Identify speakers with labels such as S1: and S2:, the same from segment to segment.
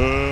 S1: Uh.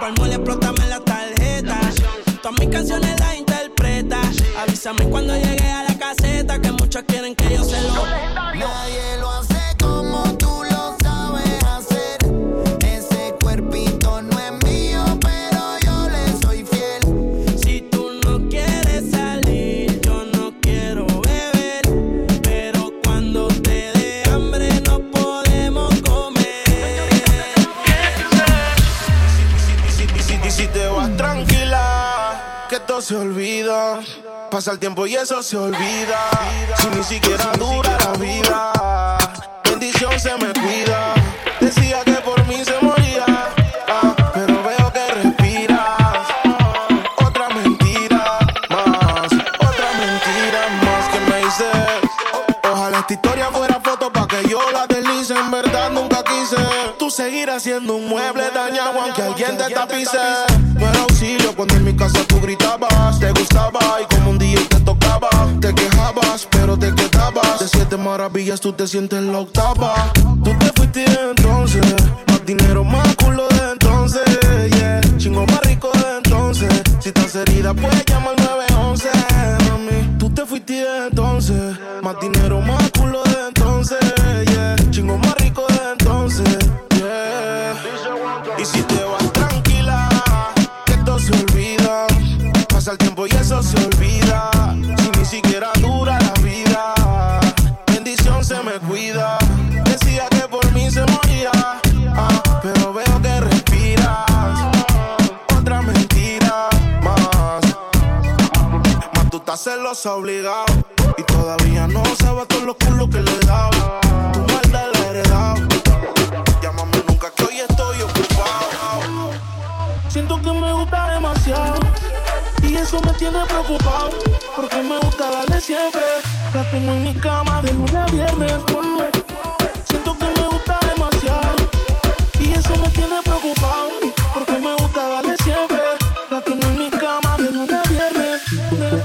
S2: palmuela, explótame la tarjeta. Todas mis canciones las interpreta. Avísame cuando llegue a la
S3: Pasa el tiempo y eso se olvida. Si ni siquiera dura la vida, bendición se me cuida. Decía que por mí se moría, ah, pero veo que respiras. Otra mentira más, otra mentira más que me hice. Ojalá esta historia fuera foto para que yo la deslice. En verdad nunca quise. Tú seguirás siendo un mueble dañado aunque alguien te tapice. Auxilio cuando en mi casa tú gritabas, te gustaba y como un te quejabas, pero te quedabas. De siete maravillas tú te sientes la octava. Tú te fuiste entonces. Más dinero, más culo de entonces. Yeah. Chingo más rico de entonces. Si estás herida, puedes llamar 911. Mami, tú te fuiste entonces. Más dinero, Tú estás celosa obligado. Y todavía no sabes todos los culos que le he dado. Tu maldad la he heredado. Llámame nunca que hoy estoy ocupado.
S4: Siento que me gusta demasiado. Y eso me tiene preocupado porque me gusta darle siempre. La tengo en mi cama de lunes a viernes. Siento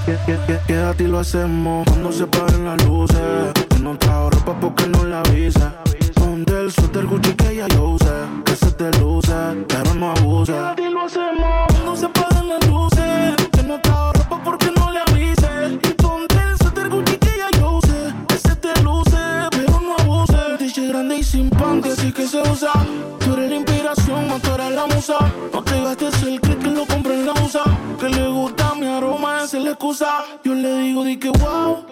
S3: Quédate y lo hacemos cuando se paren las luces. No trajo ropa porque no la avisa. Ponte el suéter Gucci que ella yo. Que se te luce, pero no abuse.
S4: Quédate y lo hacemos cuando se paren las luces. Que no trajo ropa porque no le avise. Y ponte el suéter Gucci que ella yo. Que se te luce, pero no abuse. DJ grande y sin pan que sí que se usa. Tú eres la inspiración, no tú la musa. No te gastes el
S3: hace la excusa. Yo le digo, di que wow.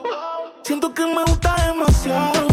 S3: Siento que me gusta demasiado.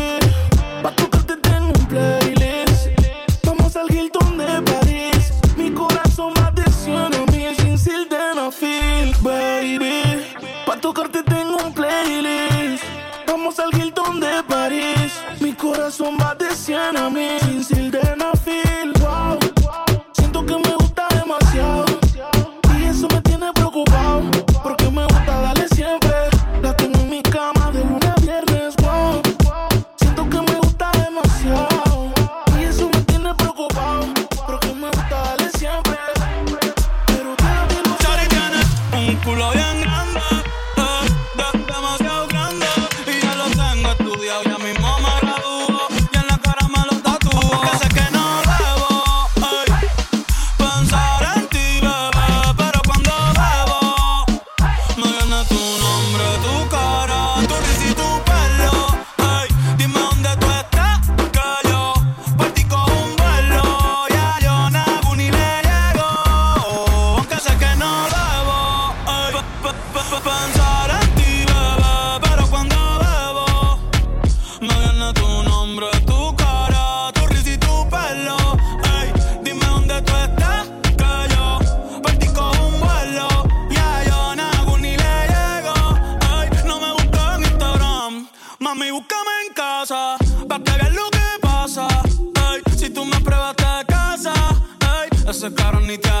S5: ey, ese carro ni te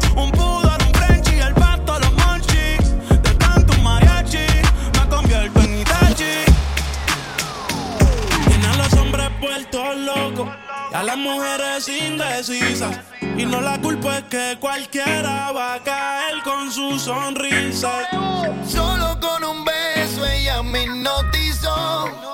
S3: a las mujeres indecisas. Y no la culpa es que cualquiera va a caer con su sonrisa.
S4: Solo con un beso ella me hipnotizó.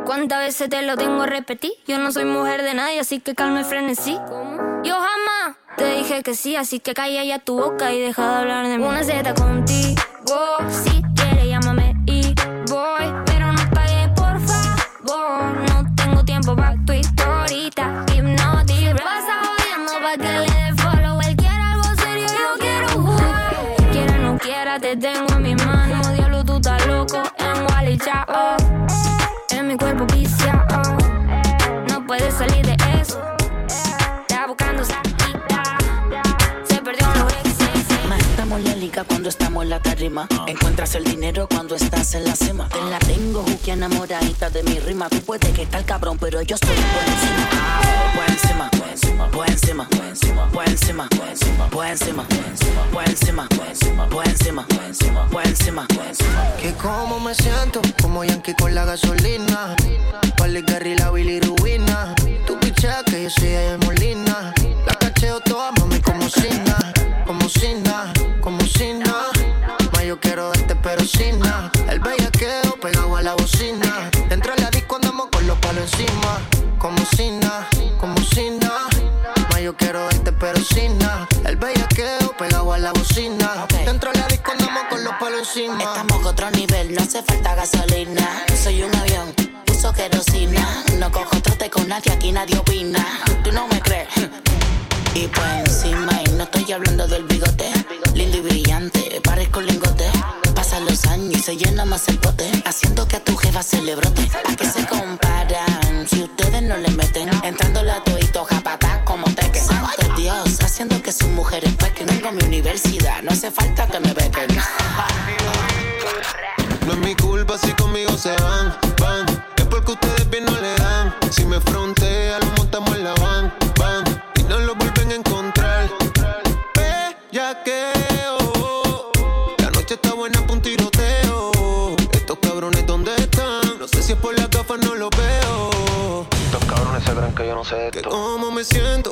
S6: ¿cuántas veces te lo tengo a repetir? Yo no soy mujer de nadie, así que calma y frenesí. ¿Cómo? Yo jamás te dije que sí, así que calla ya tu boca y deja de hablar de mí. Una Z contigo, si quieres llámame y voy. Pero no pagues, por favor. No tengo tiempo para tu historita. Hipnotic, pasa jodiendo pa' que le dé follow. Él quiere algo serio, yo quiero jugar. Quiera o no quiera, te tengo en mis manos. Diablo, tú estás loco en Wally Chao.
S7: Cuando estamos en la tarima. Encuentras el dinero cuando estás en la cima. Te la tengo, Juki, enamoradita de mi rima. Tú puedes que tal cabrón, pero yo estoy por encima. Por encima, por encima, por encima, por encima, por encima, por encima, por encima, por encima, por encima, por encima, por encima, por encima.
S8: Que como me siento, como Yankee con la gasolina. Pali Gary, la Billy Rubina. Tu picha que yo soy de Molina. La cacheo toda, mami, como Sina. Como Sina, Ma, yo quiero darte, pero sin nada. El bellaqueo pegado a la bocina. Dentro de la disco andamos con los palos encima. Como Sina, como Sina. Ma, yo quiero darte, pero sin nada. El bellaqueo pegado a la bocina. Dentro de la disco andamos con los palos encima.
S7: Estamos a otro nivel, no hace falta gasolina. Soy un avión, uso querosina. No cojo trote con nadie, aquí nadie opina. Se llena más el bote. Haciendo que a tu jefa se le brote. ¿A qué se comparan? Si ustedes no le meten. Entrando la toito, japata como te Santo Dios, haciendo que sus mujeres pequen. Tengo mi universidad, no hace falta que me bequen.
S3: Siento,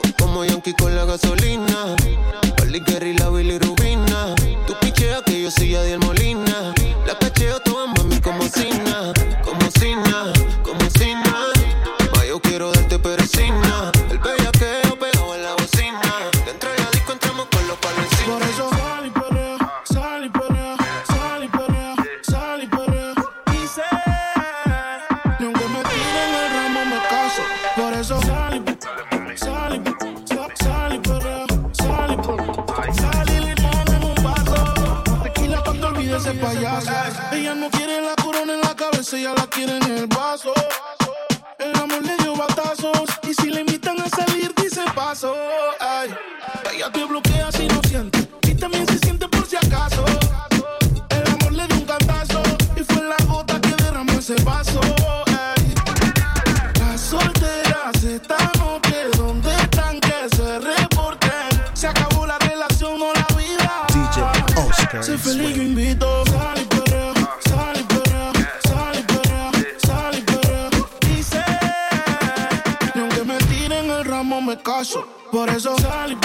S4: Por eso sal y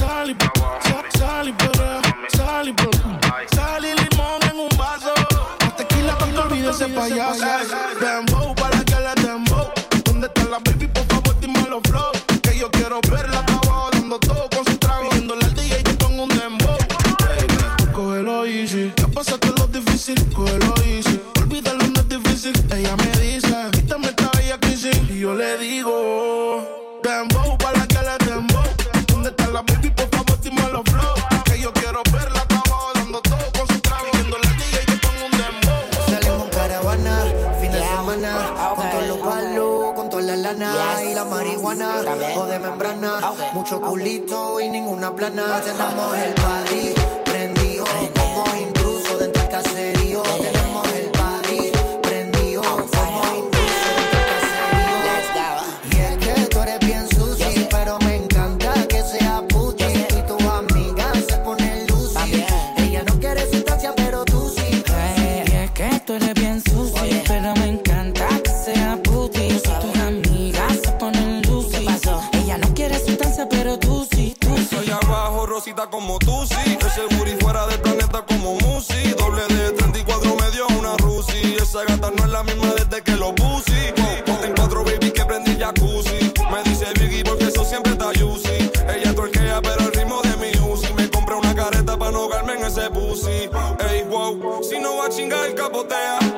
S4: sal y sal- y sal y limón en un vaso. La tequila pa' que olvide ese payaso. Dembow para que le dembow. ¿Dónde está la baby? Por favor, dime los flow. Que yo quiero verla
S8: culito y ninguna plana. Tenemos el party como
S9: tú, sí. Ese booty fuera del planeta como Musi. Doble de 34 me dio una Rusi. Esa gata no es la misma desde que lo puse. Ponte en cuatro, baby, que prendí jacuzzi. Me dice Biggie porque eso siempre está juicy. Ella torquea, pero el ritmo de mi Uzi. Me compré una careta para no ahogarme en ese pussy. Ey, wow, si no va a chingar, el capotea.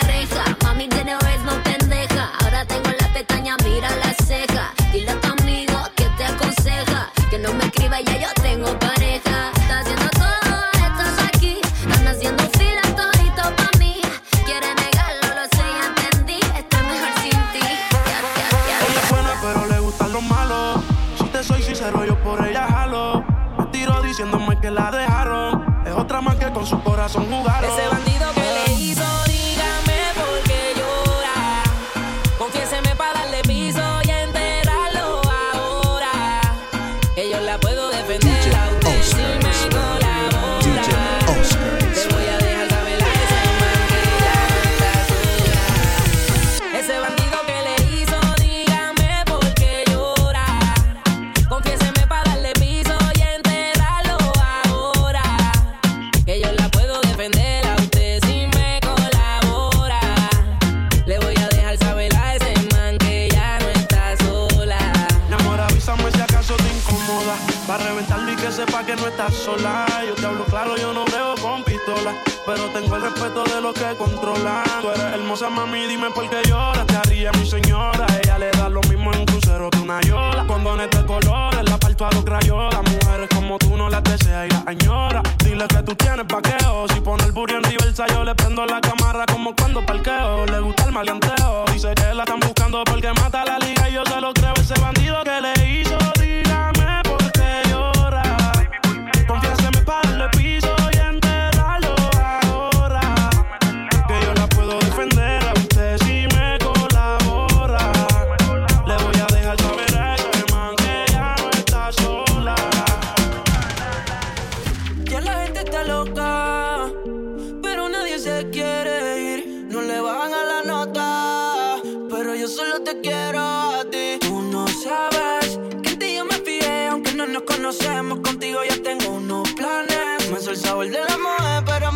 S10: nota, pero yo solo te quiero a ti. Tú no sabes que en ti yo me fijé, aunque no nos conocemos, contigo ya tengo unos planes. Me soy el sabor del amor, pero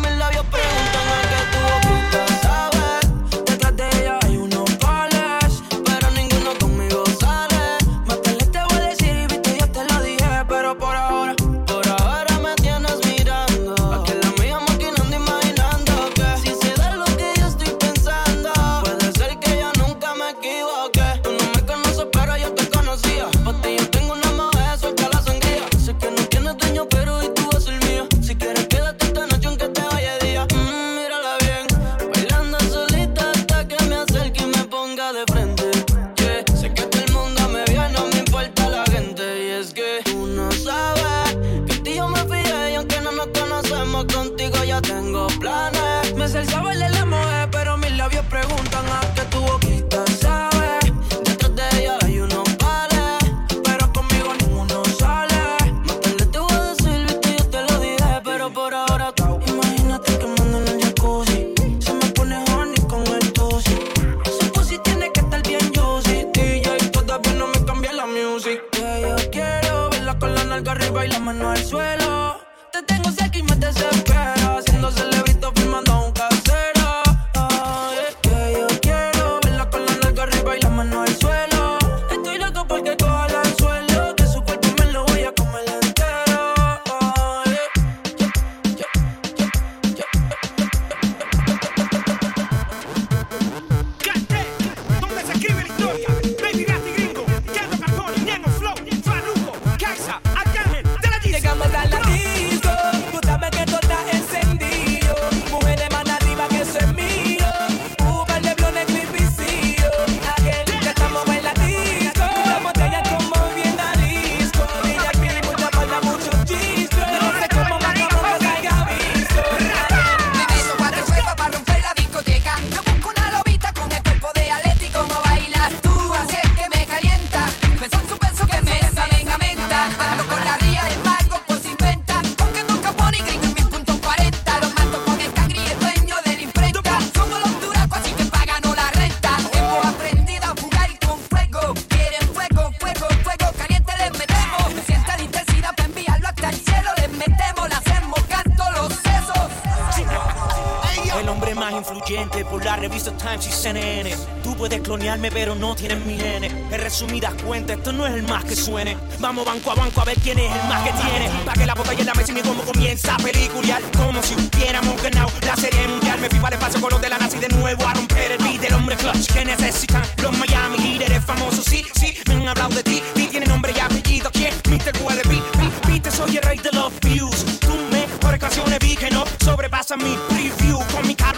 S10: the time y
S11: CNN. Tú puedes clonearme, pero no tienes mi genes. En resumidas cuentas, esto no es el más que suene. Vamos banco a banco a ver quién es el más que tiene. Pa' que la boca y en la mesa y como comienza a pelicular. Como si hubiéramos ganado la serie mundial. Me pipa el espacio con los de la nazi de nuevo a romper el beat del hombre clutch que necesitan los Miami Heat. Eres famoso, sí, sí, me han hablado de ti. Y tiene nombre y apellido. ¿Quién? Mr. QLB. Viste, soy el rey de los views. Tú mejores canciones vi que no sobrepasan mi preview con mi cara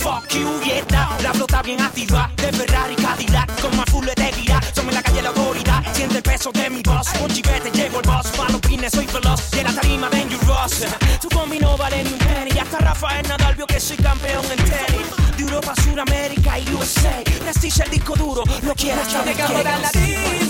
S11: fuck you y está La flota bien activa de Ferrari Cadillac Con más full de guía, somos la calle la autoridad. Siente el peso de mi voz, con chivete llevo el boss. Para los pines soy veloz, y en la tarima dangerous Tu combi no vale ni un penny. Hasta Rafael Nadal vio que soy campeón en tenis. De Europa, Suramérica y USA Prestige el disco duro, lo quiero
S12: yo
S13: de
S12: la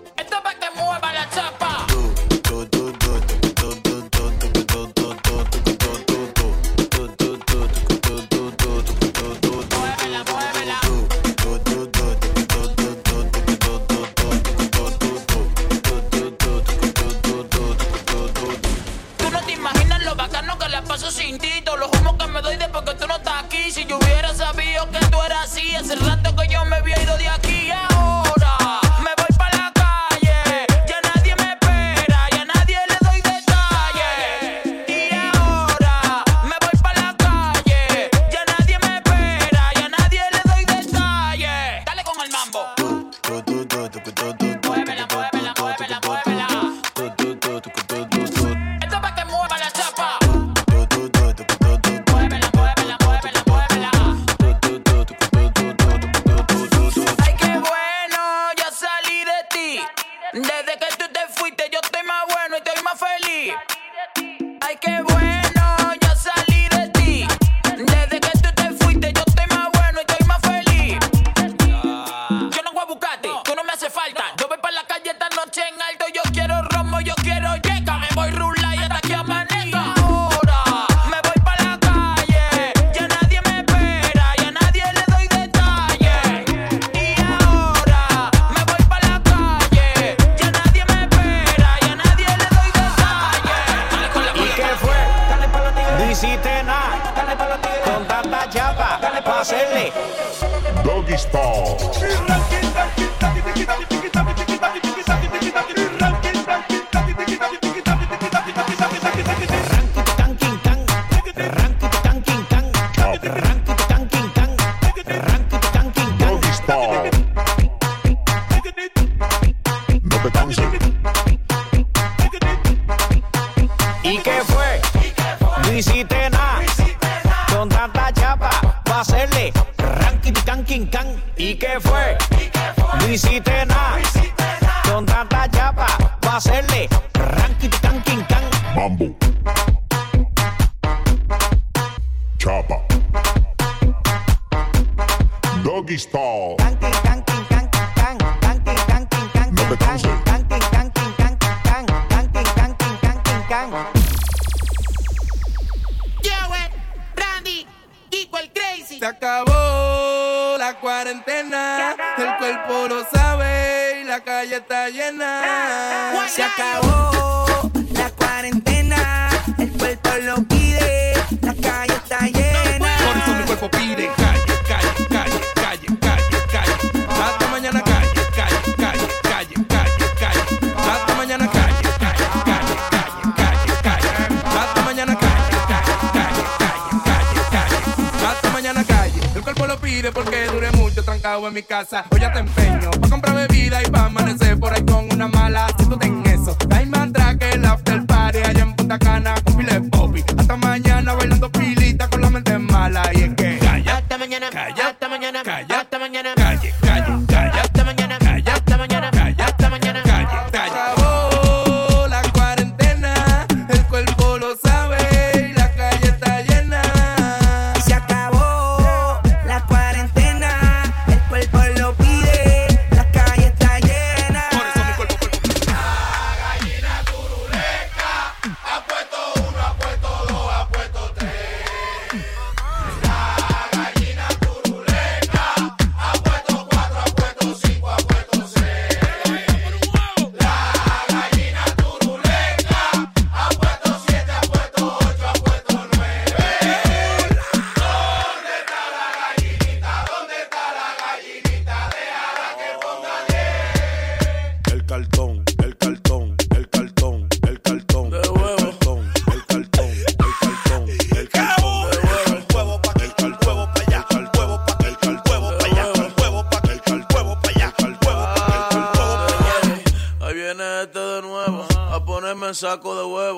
S14: Gaza. motorcycle the world.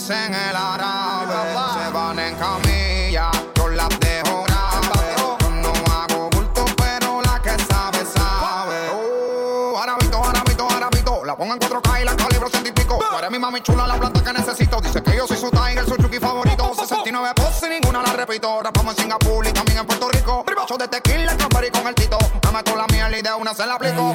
S14: dicen el árabe. Se van en camilla, yo las dejo grave. Yo no hago bulto, pero la que sabe, sabe. Uh, oh, arabito, arabito, arabito. La pongo en 4K y la calibro científico. y pico. Tú mi mami chula, la planta que necesito. Dice que yo soy su tiger, su chuki favorito. 69 posts y ninguna la repito. Rapamos en Singapur y también en Puerto Rico. Show de tequila, camper y con el tito. Dame tú la miel y de una se la aplico.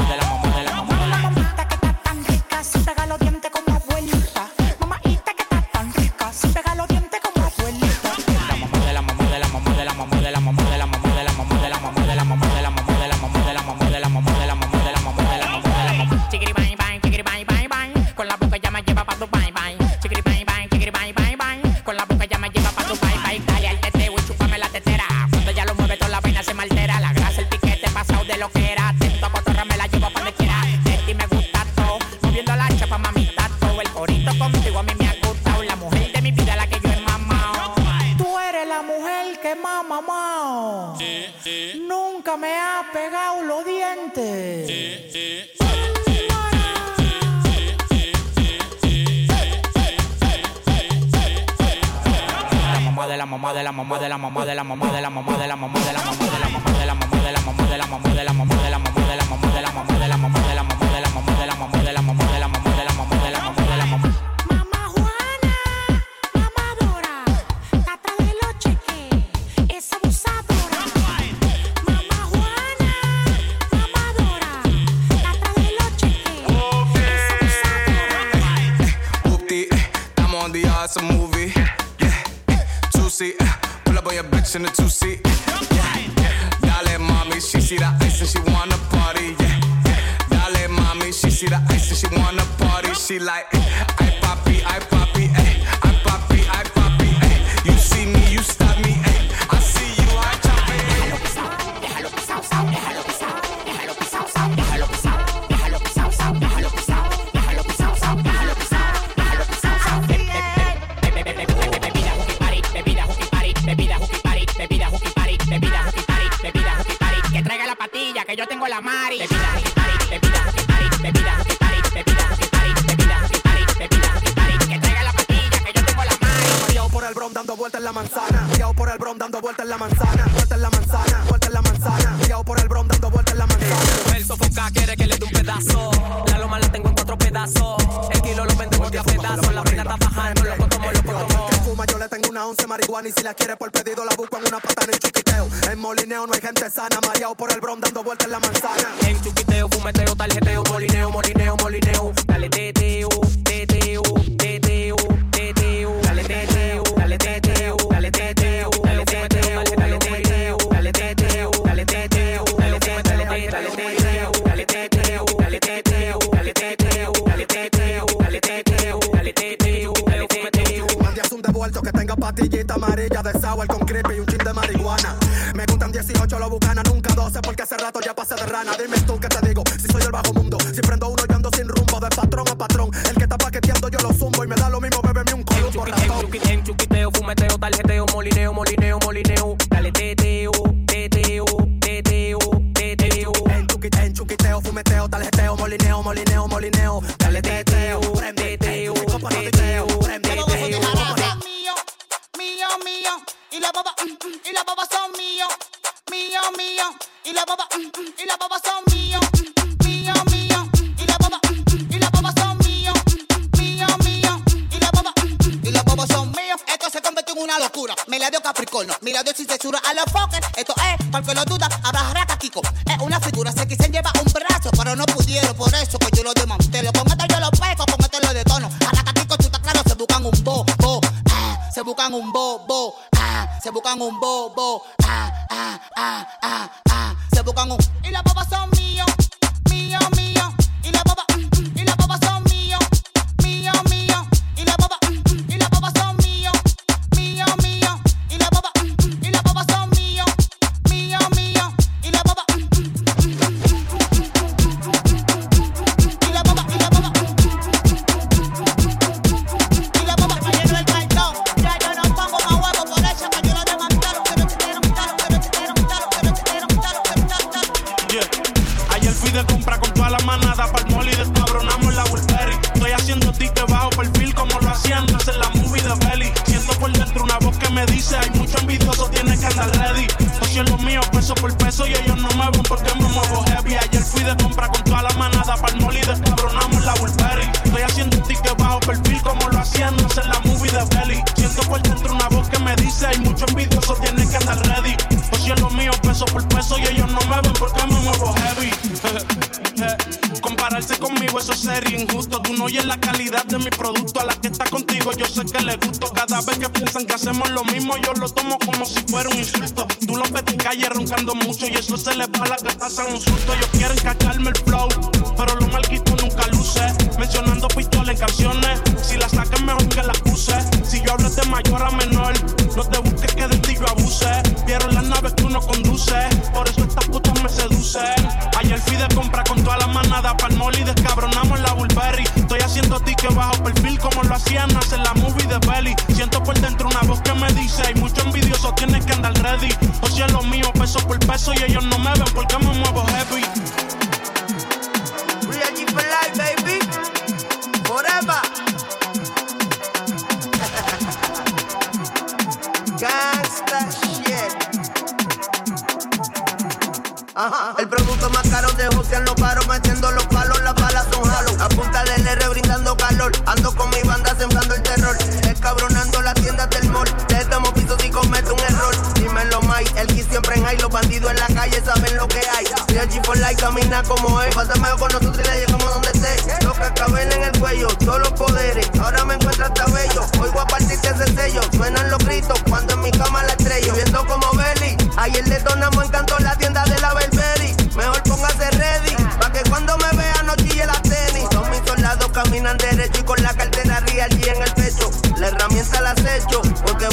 S15: yo tengo la mari. Bebida, ari, bebida, ari, bebida, ari, bebida, ari, bebida, ari, bebida, ari, que traiga la pastilla que yo tengo la mari.
S2: Guiado por el bron dando vueltas en la manzana. Guiado por el bron dando vueltas en la manzana. Vuelta en la manzana, vuelta en la manzana. Guiado por el bron dando vueltas en la manzana.
S10: El sofoca quiere que le dé un pedazo. La loma la tengo en cuatro pedazos. El kilo lo vendemos de a pedazos. La prenda está bajando, loco tomo, loco tomo.
S2: Que fuma yo le tengo una once marihuana y si la quiere por pedido la busco en una pata en molineo, no hay gente sana, mareado por el bron dando vueltas en la
S4: mano. Dime tú qué te digo, si soy del bajo mundo. Si prendo uno y ando sin rumbo, de patrón a patrón. El que está paqueteando yo lo zumbo y me da lo mismo, bebeme un columbo ratón.
S16: En chuquiteo, fumeteo, tarjeteo, molineo, molineo, molineo. Dale teteo, teteo, teteo, teteo.
S4: En chuquiteo, fumeteo, tarjeteo, molineo, molineo, molineo.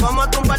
S17: Vamos a tumbar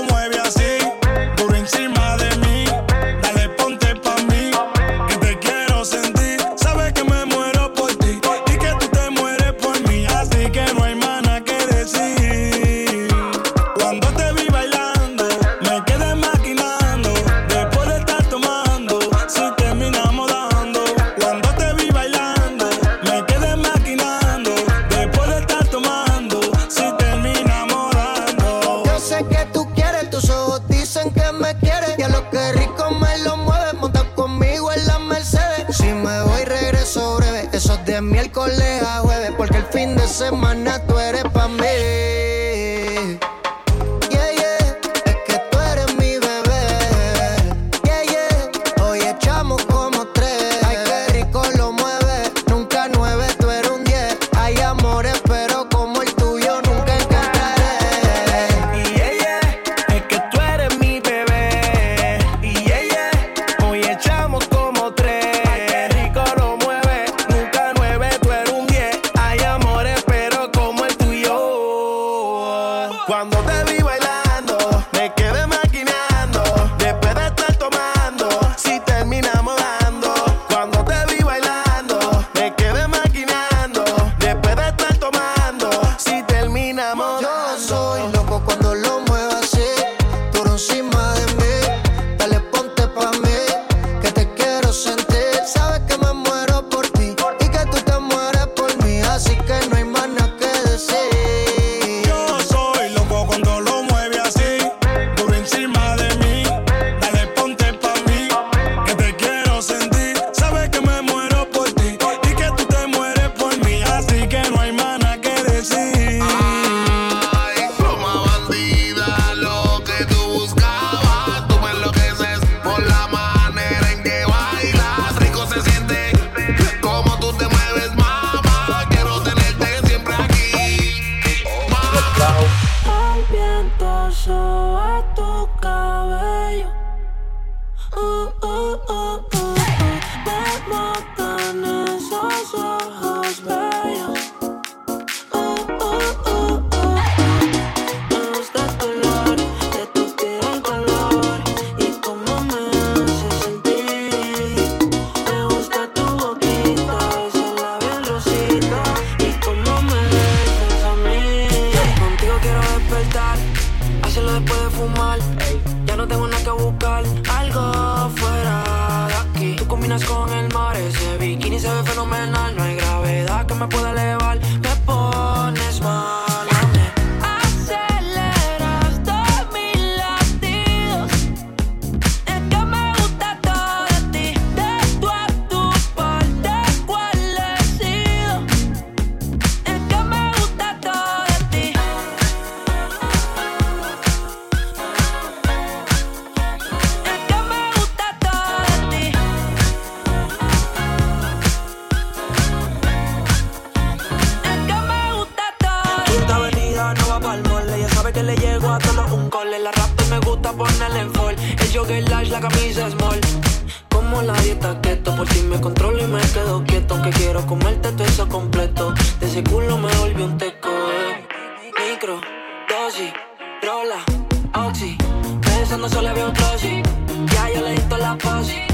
S12: Ya
S2: yo le di la paz.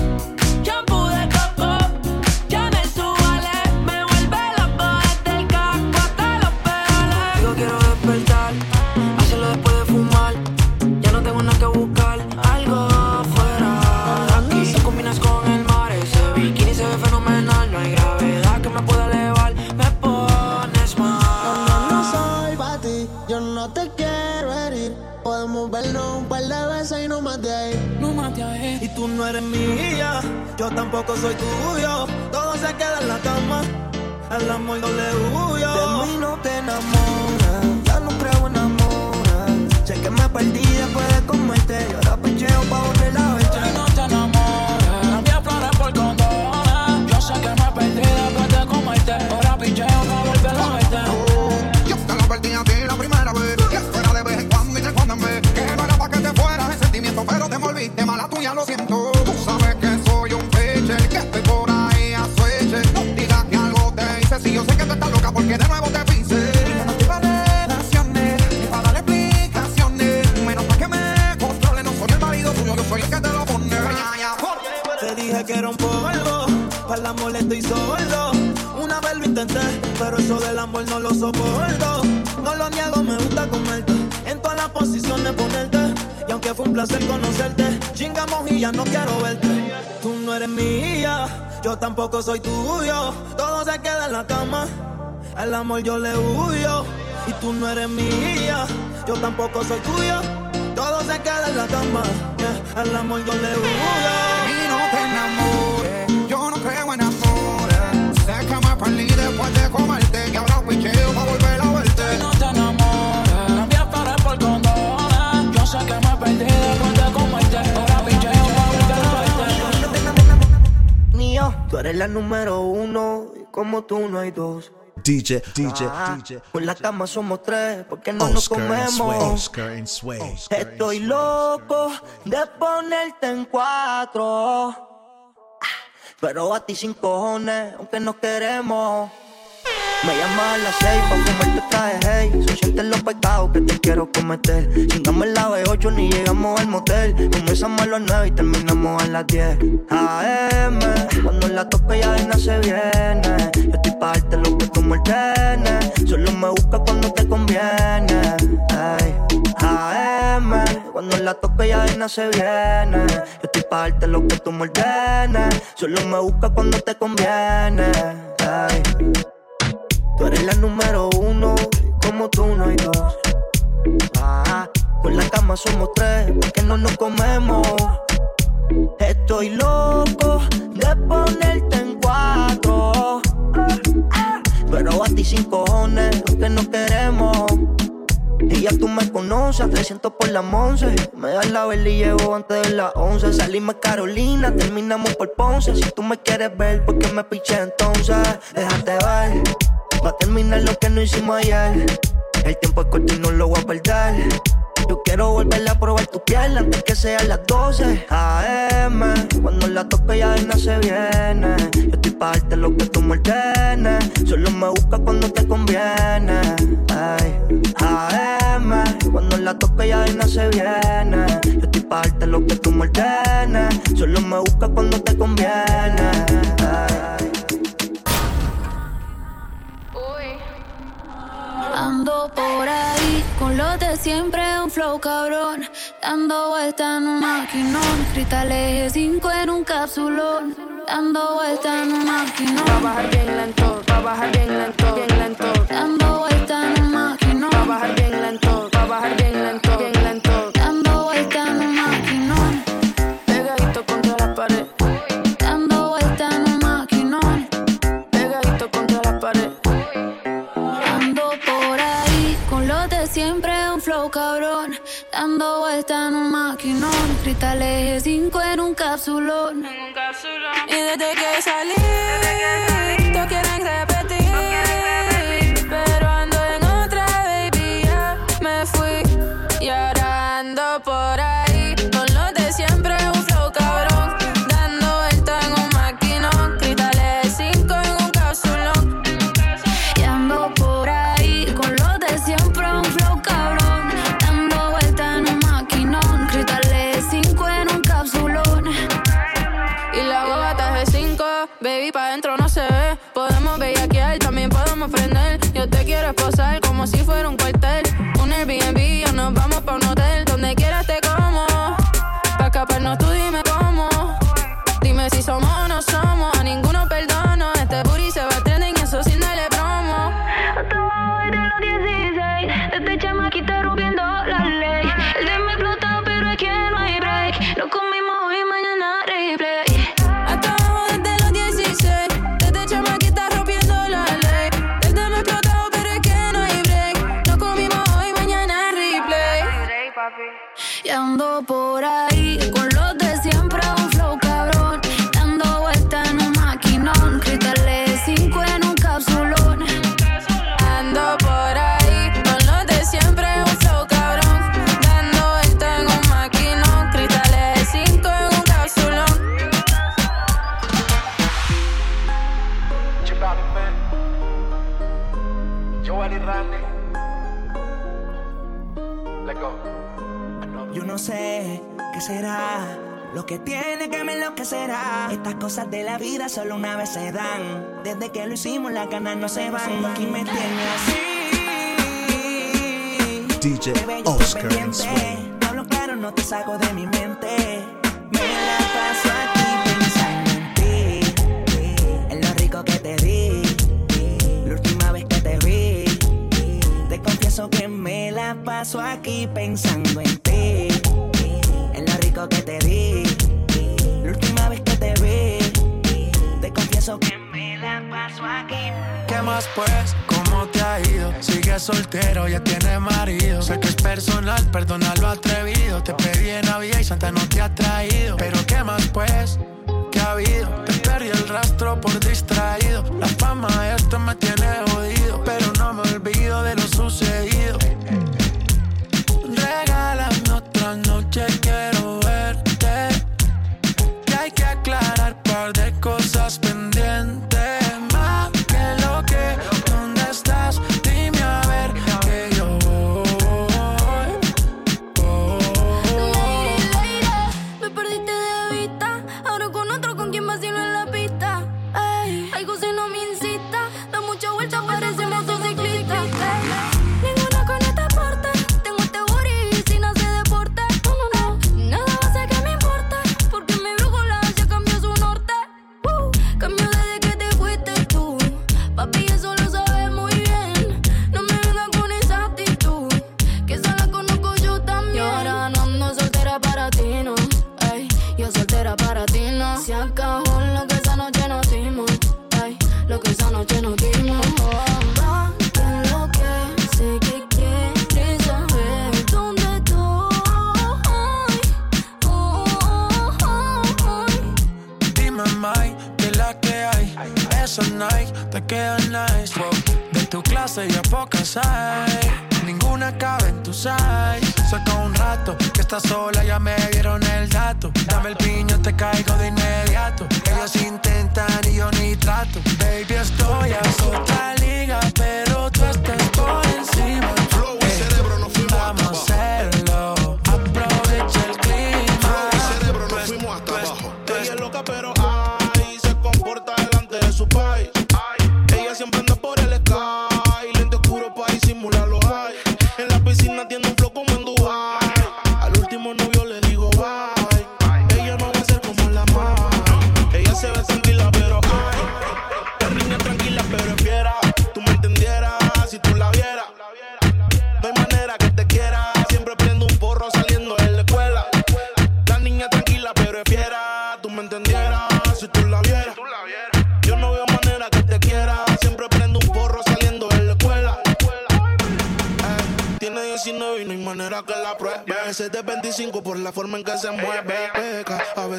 S2: tampoco soy tuyo. Todo se queda en la cama, el amor no le huyo. De mí no te enamoras, ya no creo en amor. Sé me perdí después de comerte, y ahora picheo pa' fue un placer conocerte. Chingamos y ya no quiero verte. Tú no eres mía, yo tampoco soy tuyo. Todo se queda en la cama. Al amor yo le huyo. Y tú no eres mía, yo tampoco soy tuyo. Todo se queda en la cama. Eh, Al amor yo le huyo.
S18: Mío, tú
S19: eres la número uno y como tú no hay dos.
S20: DJ, DJ, DJ.
S19: Por la cama somos tres, porque no nos comemos.
S20: Oscar and Sway. Oscar oh,
S19: Estoy and loco de ponerte en cuatro. Ah, pero a ti sin cojones, aunque no queremos. Me llamas a las seis pa' fumarte traje, hey. Son sientes los pecados que te quiero cometer. Chingamos la B8 ni llegamos al motel. Comenzamos a las 9 y terminamos a las 10 AM, cuando la toque ya de se viene. Yo estoy pa' darte lo que tú me ordenes Solo me busca cuando te conviene Ay, AM, cuando la toque ya de se viene. Yo estoy pa' darte lo que tú me ordenes Solo me busca cuando te conviene Ay. Tú eres la número uno, como tú no hay dos. Ah, con la cama somos tres, porque no nos comemos. Estoy loco de ponerte en cuatro. Pero a ti sin cojones, aunque no queremos. Y ya tú me conoces, a 300 por la once. Me das la vela y llevo antes de las 11. Salimos Carolina, terminamos por Ponce. Si tú me quieres ver, ¿por qué me piché entonces? Déjate ver. Va a terminar lo que no hicimos ayer. El tiempo es corto y no lo voy a perder. Yo quiero volver a probar tu piel antes que sean las 12 AM. Cuando la toque ya de se viene. Yo estoy pa' darte lo que tú me. Solo me busca cuando te conviene. Ay, AM. Cuando la toque ya de se viene. Yo estoy pa' darte lo que tú me ordenes. Solo me busca cuando te conviene.
S6: Ando por ahí con los de siempre, un flow cabrón. Dando vuelta en un maquinón. Cristales 5 en un capsulón. Dando vuelta en un maquinón.
S10: Va a bajar bien lento, va a bajar bien lento, bien lento.
S6: Dando vuelta un cabrón. Dando vuelta en un maquinón. Cristales 5 en un capsulón.
S10: Y desde que salí,
S21: las ganas no se van.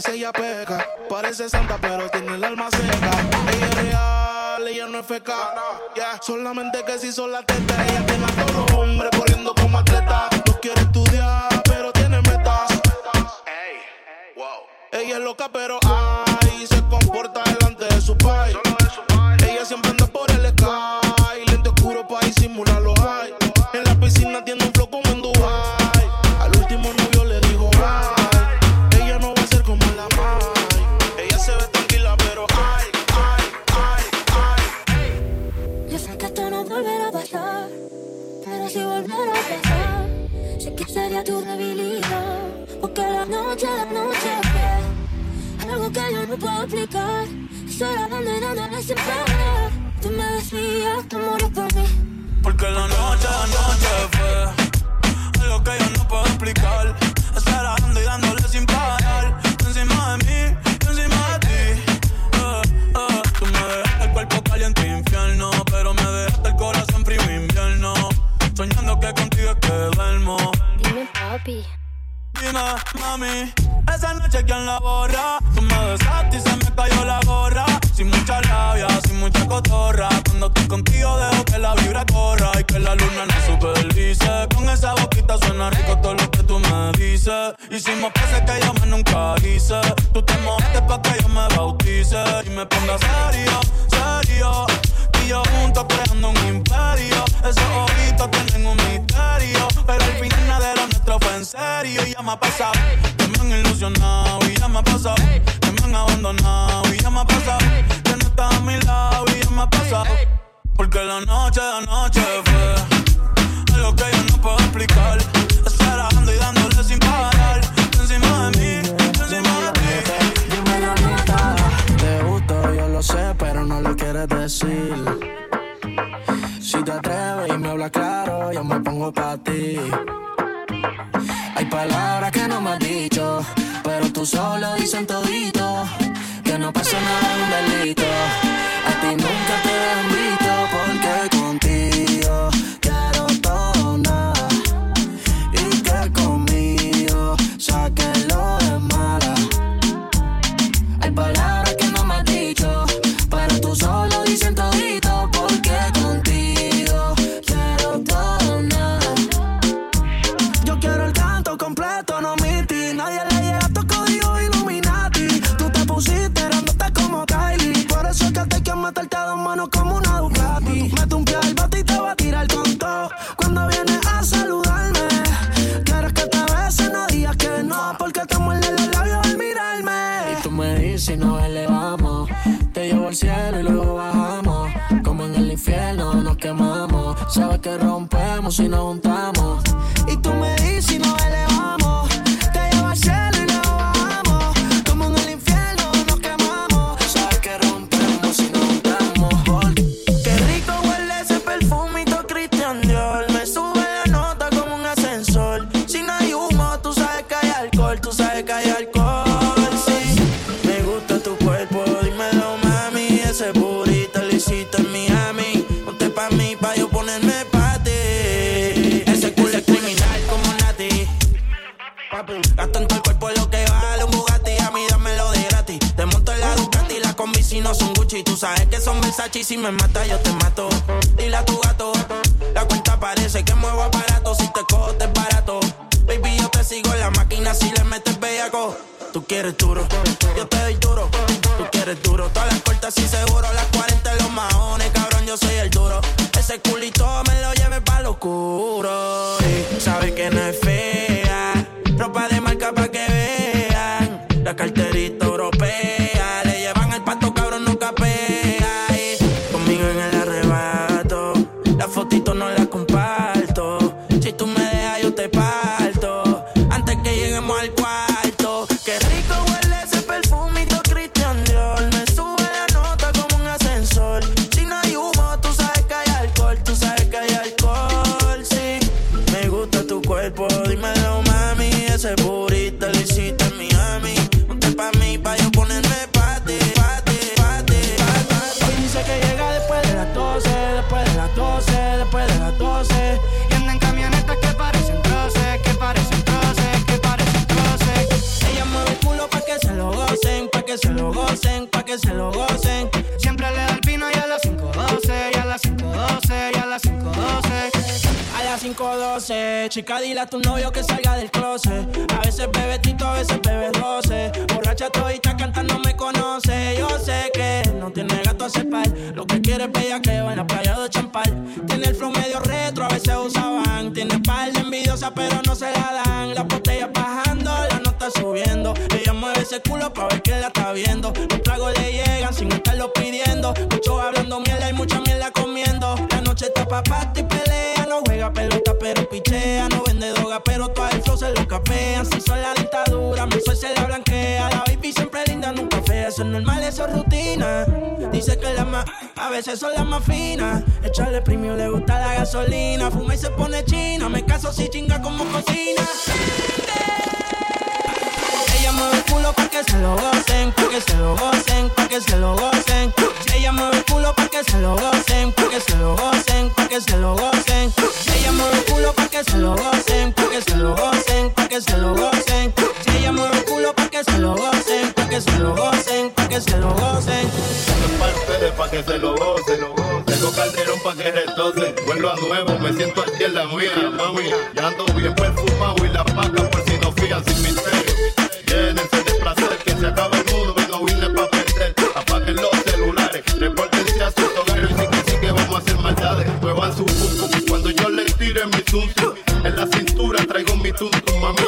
S3: ella peca. Parece santa, pero tiene el alma seca. Ella es real, ella no es feca. Solamente que si son la teta, ella tiene a todos los hombres corriendo como atleta. No quiere estudiar, pero tiene metas. Ella es loca, pero ay, se comporta delante de su país. Ella siempre anda por el
S6: escape Porque la noche, la noche fue algo que yo no puedo explicar.
S5: Estar dando y dándole sin parar. Encima de mí, encima de ti. Eh, eh, tú me dejaste el cuerpo caliente infierno, pero me dejaste el corazón frío invierno. Soñando que contigo es que duermo.
S6: Dime, papi.
S5: Dime, mami, esa noche quién la borra. Tú me besaste como que se que yo más nunca hice. Tú te mojaste pa' que yo me bautice y me ponga serio, serio. Y yo juntos creando un imperio. Esos ojitos tienen un misterio. Pero al final nada de lo nuestro fue en serio. Y ya me ha pasado, que me han ilusionado. Y ya me ha pasado, que me han abandonado. Y ya me ha pasado, que no estás a mi lado. Y ya me ha pasado. Porque la noche de
S2: chica, dile a tu novio que salga del closet. A veces bebe tito, a veces bebe roce. Borracha todita cantando me conoce. Yo sé que no tiene gato a par. Lo que quiere es bellaqueo en la playa de Champal. Tiene el flow medio retro, a veces usaban. Tiene par de envidiosa, pero no se la dan. Las botellas bajando, la nota subiendo. Ella mueve ese culo pa' ver que la está viendo. Los tragos le llegan sin estarlo pidiendo. Muchos hablando mierda y mucha mierda comiendo. La noche está pa' y pelea. No juega pelota, pero pichea. No vende droga, pero todo el flow se lo capean. Si son la dictadura, mi sol se la blanquea. La baby siempre linda, nunca fea. Eso es normal, eso es rutina. Dice que las más, a veces son las más finas. Echarle premio le gusta la gasolina. Fuma y se pone china. Me caso si chinga como cocina. Ella mueve el culo pa' que se lo gocen, pa' que se lo gocen, pa' que se lo gocen. Ella mueve el culo pa' que se lo gocen, pa' que se lo gocen, que se lo gocen. Mueve el culo pa' que se lo gocen, pa' que se lo gocen, pa' que se lo gocen. Mueve el culo pa' que se lo gocen, pa' que se lo gocen, pa' que se lo gocen.
S22: Para ustedes, pa' que se lo gocen. Tengo calderón pa' que retocen. Vuelvo a nuevo, me siento aquí en la mía, mami. Ya ando bien perfumado y la paca por si no fían sin misterio.
S23: Cthulhu through my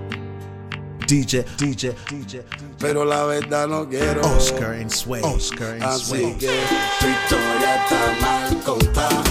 S20: DJ, DJ, DJ.
S23: Pero la verdad no quiero.
S20: Oscar and Sway. Oscar and
S23: Así
S20: Sway.
S23: que tu historia está mal contada.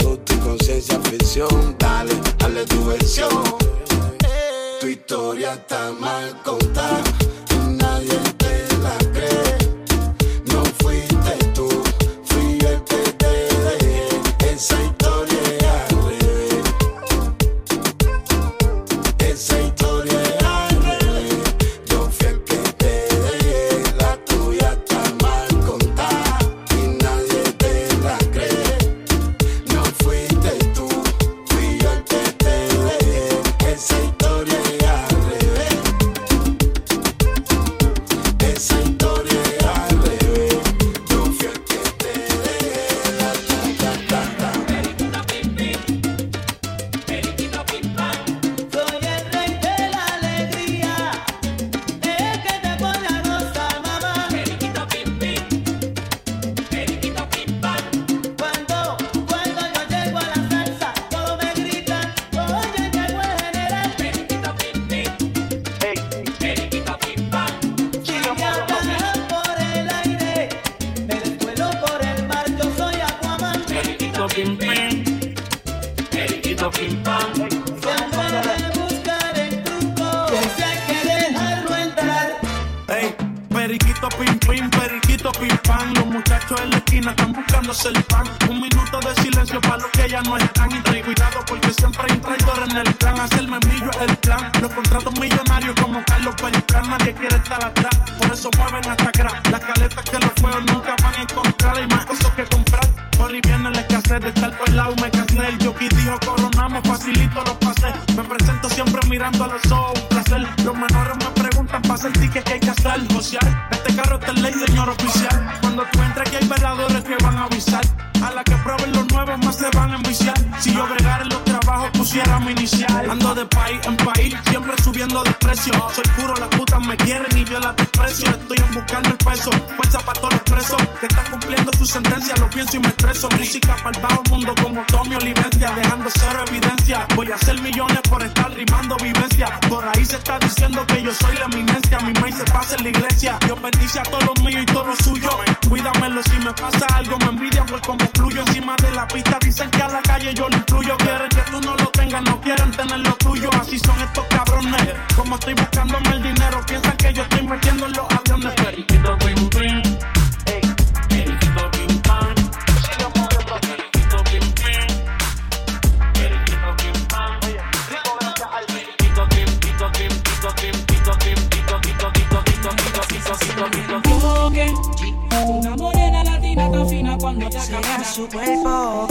S4: conciencia ficción. Dale, dale tu versión. Tu historia está mal contada.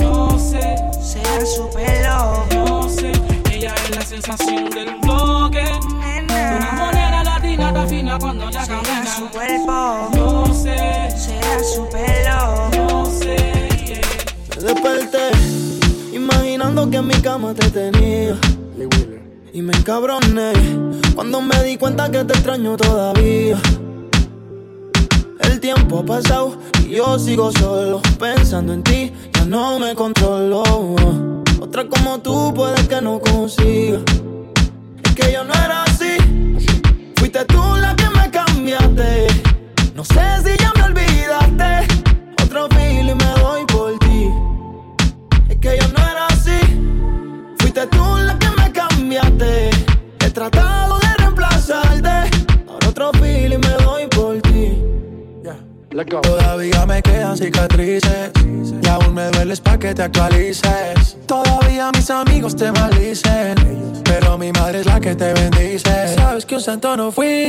S4: No
S24: sé,
S9: sea su pelo.
S24: no sé, ella es la sensación del bloque. Una morena latina tan fina cuando ya
S9: Sea
S24: camina.
S9: su cuerpo,
S24: No sé,
S9: sea su pelo.
S24: no sé.
S25: Me desperté imaginando que en mi cama te tenía. Y me encabroné cuando me di cuenta que te extraño todavía. El tiempo ha pasado y yo sigo solo pensando en ti. No me controlo. Otra como tú puede que no consiga. Es que yo no era así. Fuiste tú la que me cambiaste. No sé si ya me olvidaste. Otro feeling me doy por ti. Es que yo no era así. Fuiste tú la que me cambiaste. He tratado
S26: Todavía me quedan cicatrices y aún me dueles pa' que te actualices. Todavía mis amigos te maldicen, pero mi madre es la que te bendice. Sabes que un santo no fui,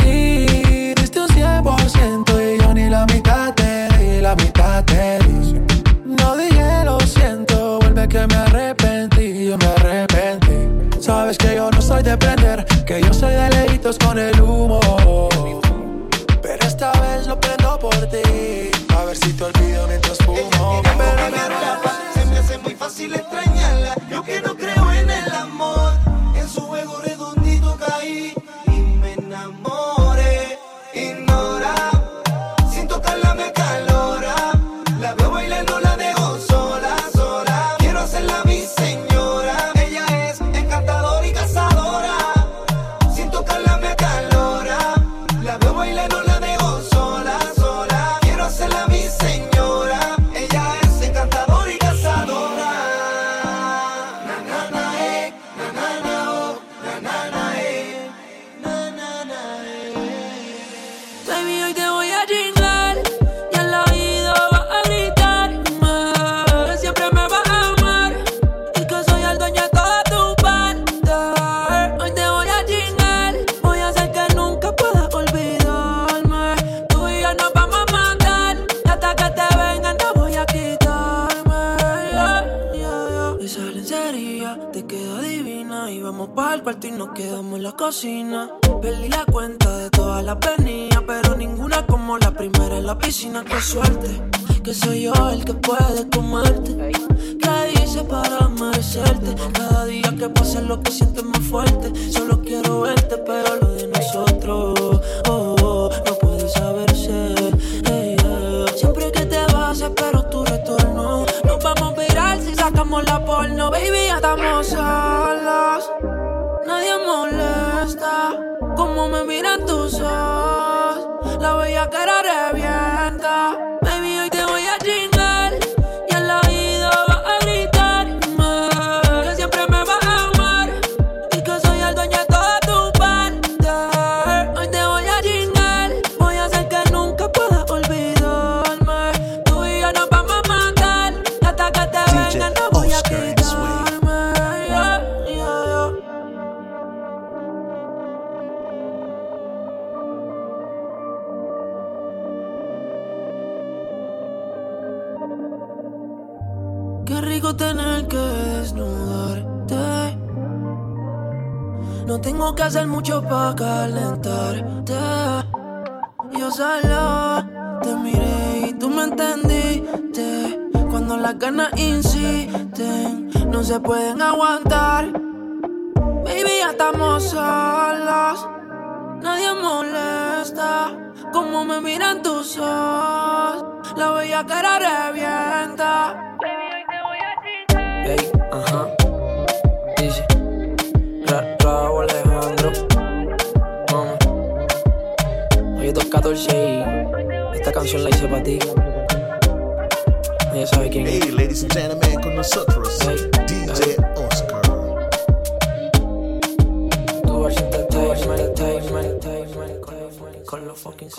S26: diste un 100% y yo ni la mitad te di, la mitad te di. No dije lo siento, vuelve que me arrepentí, yo me arrepentí. Sabes que yo no soy de prender, que yo soy de lejitos con el humo.
S10: Y nos quedamos en la cocina. Perdí la cuenta de todas las venidas, pero ninguna como la primera en la piscina. Qué suerte, que soy yo el que puede comerte. ¿Qué hice para merecerte? Cada día que pasa lo que siento más fuerte. Solo quiero verte, pero lo de nosotros, oh, oh, no puede saberse. Ey, yeah. Siempre que te vas espero tu retorno. Nos vamos a virar si sacamos la porno, baby, ya estamos solos. Nadie molesta como me miran tus ojos. La bella cara revienta. Tengo que hacer mucho para calentarte. Yo solo te miré y tú me entendiste. Cuando las ganas insisten, no se pueden aguantar. Baby, ya estamos solos. Nadie molesta como me miran tus ojos. La bella cara revienta. Ey, ajá. Dice, Ra Raúl Alejandro. Mami. Hoy es 214 y esta canción la hice para ti. Ella sabe quién es.
S20: Hey, ladies and gentlemen, con nosotros DJ Oscar.
S10: Tu versión entertainment, entertainment, entertainment, con los fucking.